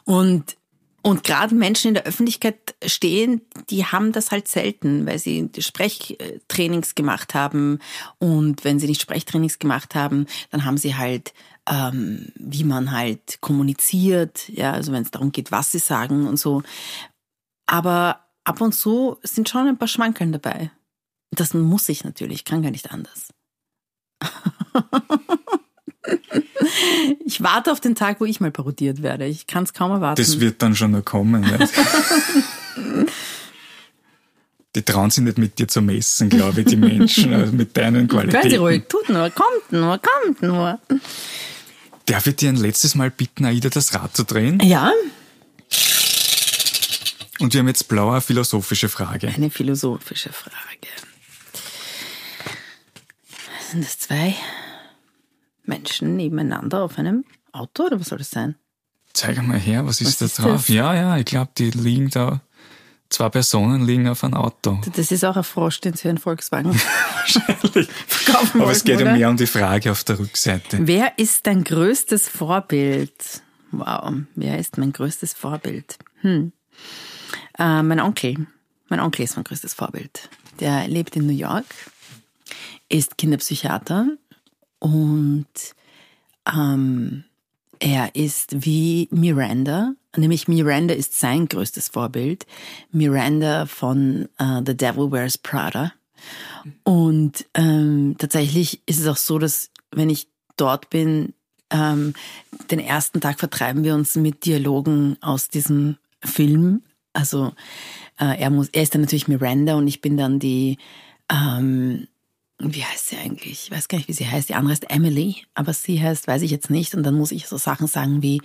Und und gerade Menschen in der Öffentlichkeit stehen, die haben das halt selten, weil sie Sprechtrainings gemacht haben. Und wenn sie nicht Sprechtrainings gemacht haben, dann haben sie halt ähm, wie man halt kommuniziert, ja, also wenn es darum geht, was sie sagen und so. Aber ab und zu sind schon ein paar Schmankeln dabei. Das muss ich natürlich, kann gar nicht anders. ich warte auf den Tag, wo ich mal parodiert werde. Ich kann es kaum erwarten. Das wird dann schon noch kommen. die trauen sich nicht mit dir zu messen, glaube ich, die Menschen, also mit deinen Qualitäten. Seid ruhig, tut nur, kommt nur, kommt nur. Darf ich dir ein letztes Mal bitten, Aida, das Rad zu drehen? Ja. Und wir haben jetzt blauer philosophische Frage. Eine philosophische Frage. Sind das zwei Menschen nebeneinander auf einem Auto oder was soll das sein? Zeig mal her, was ist was da ist drauf? Das? Ja, ja, ich glaube, die liegen da Zwei Personen liegen auf einem Auto. Das ist auch ein Frosch, den Sie einen Volkswagen Wahrscheinlich. verkaufen Aber wollten, es geht oder? mehr um die Frage auf der Rückseite. Wer ist dein größtes Vorbild? Wow, wer ist mein größtes Vorbild? Hm. Äh, mein Onkel. Mein Onkel ist mein größtes Vorbild. Der lebt in New York, ist Kinderpsychiater und ähm, er ist wie Miranda, nämlich Miranda ist sein größtes Vorbild. Miranda von uh, The Devil Wears Prada. Und ähm, tatsächlich ist es auch so, dass wenn ich dort bin, ähm, den ersten Tag vertreiben wir uns mit Dialogen aus diesem Film. Also äh, er muss, er ist dann natürlich Miranda und ich bin dann die ähm, wie heißt sie eigentlich? Ich weiß gar nicht, wie sie heißt. Die andere ist Emily, aber sie heißt, weiß ich jetzt nicht. Und dann muss ich so Sachen sagen wie,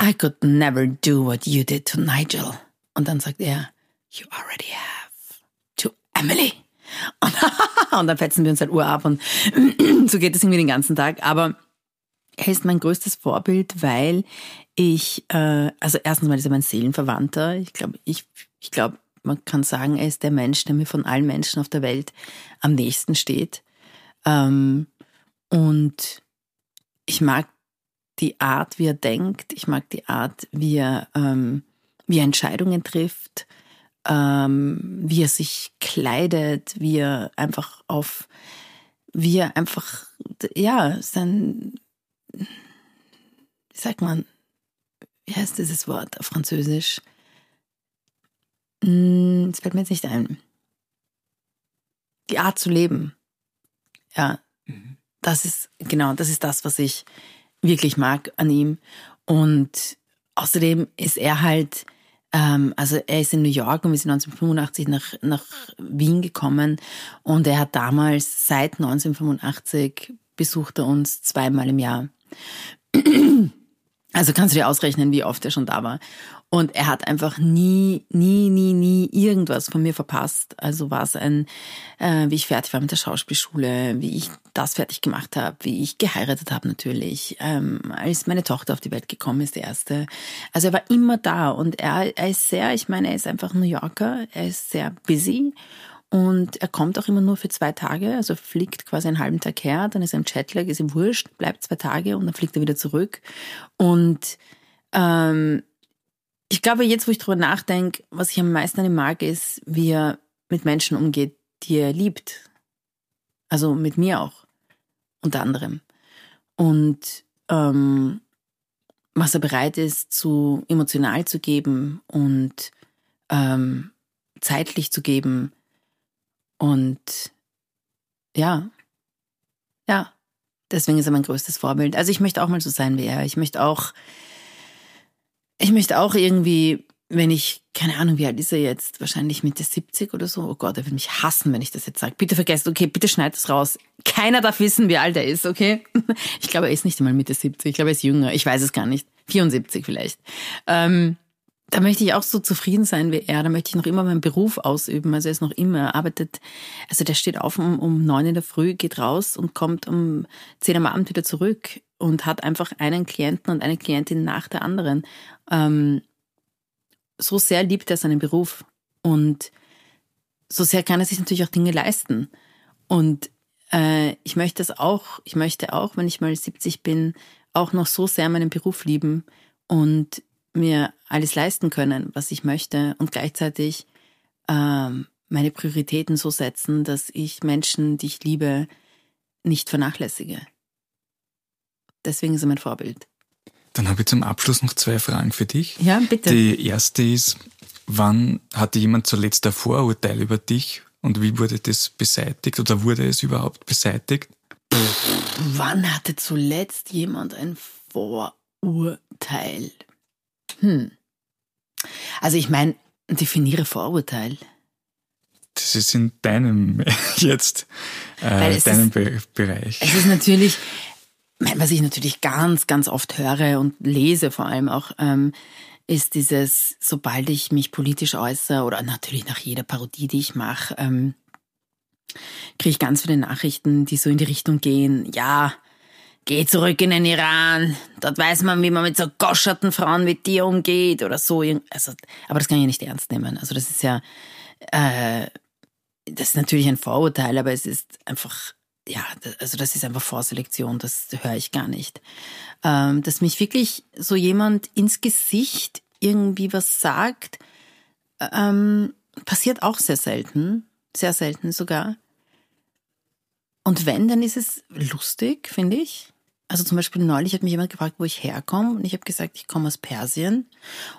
I could never do what you did to Nigel. Und dann sagt er, you already have to Emily. Und, und dann fetzen wir uns halt Uhr ab und so geht es irgendwie den ganzen Tag. Aber er ist mein größtes Vorbild, weil ich, äh, also erstens mal ist er mein Seelenverwandter. Ich glaube, ich, ich glaube, man kann sagen, er ist der Mensch, der mir von allen Menschen auf der Welt am nächsten steht. Ähm, und ich mag die Art, wie er denkt. Ich mag die Art, wie er, ähm, wie er Entscheidungen trifft. ähm, wie er sich kleidet, wie er einfach auf, wie er einfach, ja, sein, wie sagt man, wie heißt dieses Wort auf Französisch? Hm, es fällt mir jetzt nicht ein. Die Art zu leben. Ja, mhm. das ist, genau, das ist das, was ich wirklich mag an ihm. Und außerdem ist er halt, ähm, also er ist in New York und wir sind 1985 nach, nach Wien gekommen und er hat damals seit 1985 besucht er uns zweimal im Jahr. Also kannst du dir ausrechnen, wie oft er schon da war. Und er hat einfach nie, nie, nie, nie irgendwas von mir verpasst. Also war es ein, äh, wie ich fertig war mit der Schauspielschule, wie ich das fertig gemacht habe, wie ich geheiratet habe natürlich, ähm, als meine Tochter auf die Welt gekommen ist, die erste. Also er war immer da und er, er ist sehr, ich meine, er ist einfach New Yorker, er ist sehr busy und er kommt auch immer nur für zwei Tage, also fliegt quasi einen halben Tag her, dann ist er im Chatlag, ist ihm wurscht, bleibt zwei Tage und dann fliegt er wieder zurück. Und ähm, ich glaube, jetzt, wo ich drüber nachdenke, was ich am meisten an ihm mag, ist, wie er mit Menschen umgeht, die er liebt. Also mit mir auch, unter anderem. Und ähm, was er bereit ist, zu emotional zu geben und ähm, zeitlich zu geben und ja, ja, deswegen ist er mein größtes Vorbild. Also ich möchte auch mal so sein wie er. Ich möchte auch, ich möchte auch irgendwie, wenn ich, keine Ahnung, wie alt ist er jetzt? Wahrscheinlich Mitte 70 oder so. Oh Gott, er wird mich hassen, wenn ich das jetzt sage. Bitte vergesst, okay, bitte schneid es raus. Keiner darf wissen, wie alt er ist, okay? Ich glaube, er ist nicht einmal Mitte 70. Ich glaube, er ist jünger. Ich weiß es gar nicht. 74 vielleicht. Ähm, da möchte ich auch so zufrieden sein wie er. Da möchte ich noch immer meinen Beruf ausüben. Also er ist noch immer, er arbeitet, also der steht auf um, um neun in der Früh, geht raus und kommt um zehn am Abend wieder zurück und hat einfach einen Klienten und eine Klientin nach der anderen. Ähm, so sehr liebt er seinen Beruf und so sehr kann er sich natürlich auch Dinge leisten. Und äh, ich möchte das auch, ich möchte auch, wenn ich mal 70 bin, auch noch so sehr meinen Beruf lieben und mir alles leisten können, was ich möchte und gleichzeitig ähm, meine Prioritäten so setzen, dass ich Menschen, die ich liebe, nicht vernachlässige. Deswegen ist er mein Vorbild. Dann habe ich zum Abschluss noch zwei Fragen für dich. Ja, bitte. Die erste ist, wann hatte jemand zuletzt ein Vorurteil über dich und wie wurde das beseitigt oder wurde es überhaupt beseitigt? Wann hatte zuletzt jemand ein Vorurteil? Hm. Also ich meine, definiere Vorurteil. Das ist in deinem jetzt, äh, deinem ist, Bereich. Es ist natürlich, was ich natürlich ganz, ganz oft höre und lese vor allem auch, ähm, ist dieses, sobald ich mich politisch äußere oder natürlich nach jeder Parodie, die ich mache, ähm, kriege ich ganz viele Nachrichten, die so in die Richtung gehen, ja, Geh zurück in den Iran. Dort weiß man, wie man mit so goscherten Frauen wie dir umgeht oder so. Also, aber das kann ich ja nicht ernst nehmen. Also das ist ja, äh, das ist natürlich ein Vorurteil, aber es ist einfach, ja, also das ist einfach Vorselektion. Das höre ich gar nicht. Ähm, dass mich wirklich so jemand ins Gesicht irgendwie was sagt, ähm, passiert auch sehr selten, sehr selten sogar. Und wenn, dann ist es lustig, finde ich. Also zum Beispiel neulich hat mich jemand gefragt, wo ich herkomme und ich habe gesagt, ich komme aus Persien.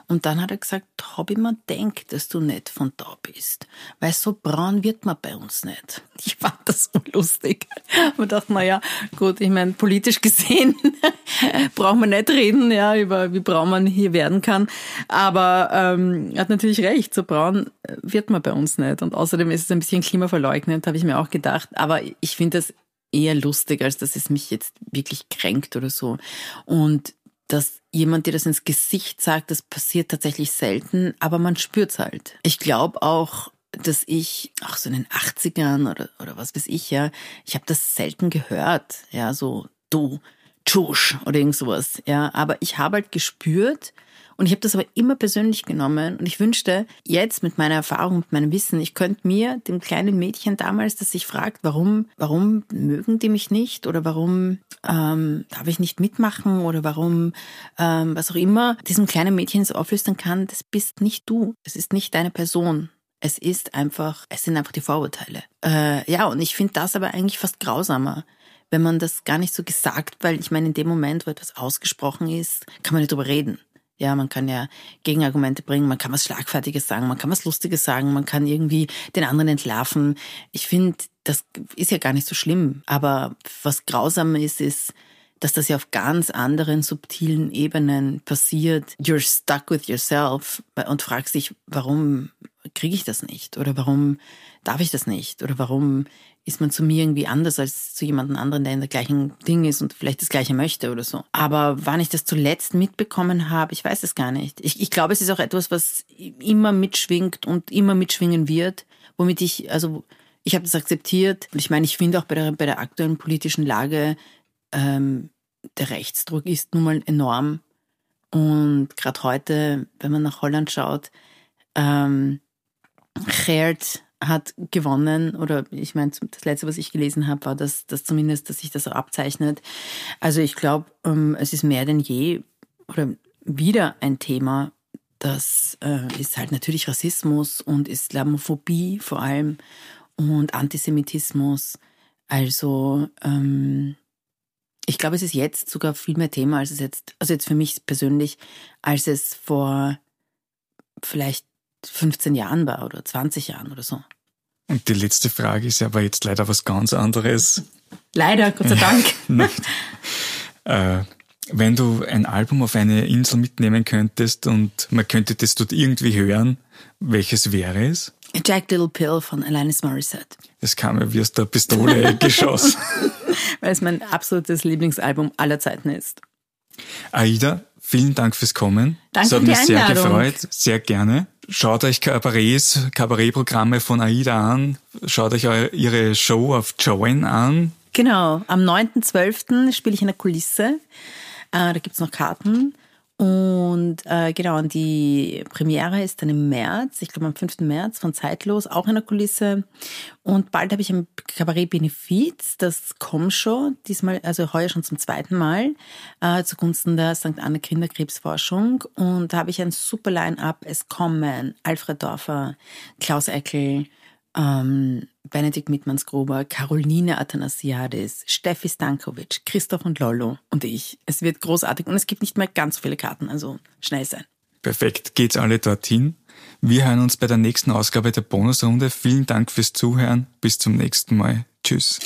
Und dann hat er gesagt, ich mir denkt, dass du nicht von da bist. Weil so braun wird man bei uns nicht. Ich fand das so lustig. Und dachte, na ja, gut, ich meine, politisch gesehen braucht man nicht reden, ja, über wie braun man hier werden kann. Aber ähm, er hat natürlich recht, so braun wird man bei uns nicht. Und außerdem ist es ein bisschen klimaverleugnend, habe ich mir auch gedacht. Aber ich finde das eher lustig, als dass es mich jetzt wirklich kränkt oder so. Und dass jemand dir das ins Gesicht sagt, das passiert tatsächlich selten, aber man spürt's halt. Ich glaube auch, dass ich, auch so in den 80ern oder, oder was weiß ich, ja, ich habe das selten gehört, ja, so du, Tschusch oder irgend sowas, ja, aber ich habe halt gespürt, und ich habe das aber immer persönlich genommen. Und ich wünschte, jetzt mit meiner Erfahrung, mit meinem Wissen, ich könnte mir, dem kleinen Mädchen damals, das sich fragt, warum, warum mögen die mich nicht oder warum ähm, darf ich nicht mitmachen oder warum, ähm, was auch immer, diesem kleinen Mädchen so auflösen kann, das bist nicht du. Es ist nicht deine Person. Es ist einfach, es sind einfach die Vorurteile. Äh, ja, und ich finde das aber eigentlich fast grausamer, wenn man das gar nicht so gesagt, weil ich meine, in dem Moment, wo etwas ausgesprochen ist, kann man nicht drüber reden. Ja, man kann ja Gegenargumente bringen, man kann was Schlagfertiges sagen, man kann was Lustiges sagen, man kann irgendwie den anderen entlarven. Ich finde, das ist ja gar nicht so schlimm. Aber was grausam ist, ist, dass das ja auf ganz anderen subtilen Ebenen passiert. You're stuck with yourself und fragst dich, warum kriege ich das nicht? Oder warum darf ich das nicht? Oder warum ist man zu mir irgendwie anders als zu jemandem anderen, der in der gleichen Ding ist und vielleicht das gleiche möchte oder so. Aber wann ich das zuletzt mitbekommen habe, ich weiß es gar nicht. Ich, ich glaube, es ist auch etwas, was immer mitschwingt und immer mitschwingen wird, womit ich, also ich habe das akzeptiert. Und ich meine, ich finde auch bei der, bei der aktuellen politischen Lage, ähm, der Rechtsdruck ist nun mal enorm. Und gerade heute, wenn man nach Holland schaut, ähm, hat gewonnen, oder ich meine, das letzte, was ich gelesen habe, war, dass, dass zumindest, dass sich das so abzeichnet. Also ich glaube, ähm, es ist mehr denn je oder wieder ein Thema, das äh, ist halt natürlich Rassismus und Islamophobie vor allem und Antisemitismus. Also ähm, ich glaube, es ist jetzt sogar viel mehr Thema, als es jetzt, also jetzt für mich persönlich, als es vor vielleicht 15 Jahren war oder 20 Jahren oder so. Und die letzte Frage ist aber jetzt leider was ganz anderes. Leider, Gott sei Dank. äh, wenn du ein Album auf eine Insel mitnehmen könntest und man könnte das dort irgendwie hören, welches wäre es? Jack Little Pill von Alanis Morissette. Es kam mir wie aus der Pistole geschossen. Weil es mein absolutes Lieblingsalbum aller Zeiten ist. Aida, vielen Dank fürs Kommen. Danke Es hat mich sehr gefreut, sehr gerne. Schaut euch Kabarets, Kabarettprogramme von Aida an. Schaut euch ihre Show auf Join an. Genau, am 9.12. spiele ich in der Kulisse. Äh, da gibt's noch Karten. Und äh, genau, und die Premiere ist dann im März, ich glaube am 5. März von Zeitlos, auch in der Kulisse. Und bald habe ich ein Kabarett Benefiz, das Comshow, diesmal, also heuer schon zum zweiten Mal, äh, zugunsten der St. Anne Kinderkrebsforschung. Und da habe ich ein super Line-up. Es kommen Alfred Dorfer, Klaus Eckel, ähm, Benedikt Mittmannsgruber, Caroline Athanasiadis, Steffi Stankovic, Christoph und Lollo und ich. Es wird großartig und es gibt nicht mehr ganz so viele Karten, also schnell sein. Perfekt, geht's alle dorthin. Wir hören uns bei der nächsten Ausgabe der Bonusrunde. Vielen Dank fürs Zuhören. Bis zum nächsten Mal. Tschüss.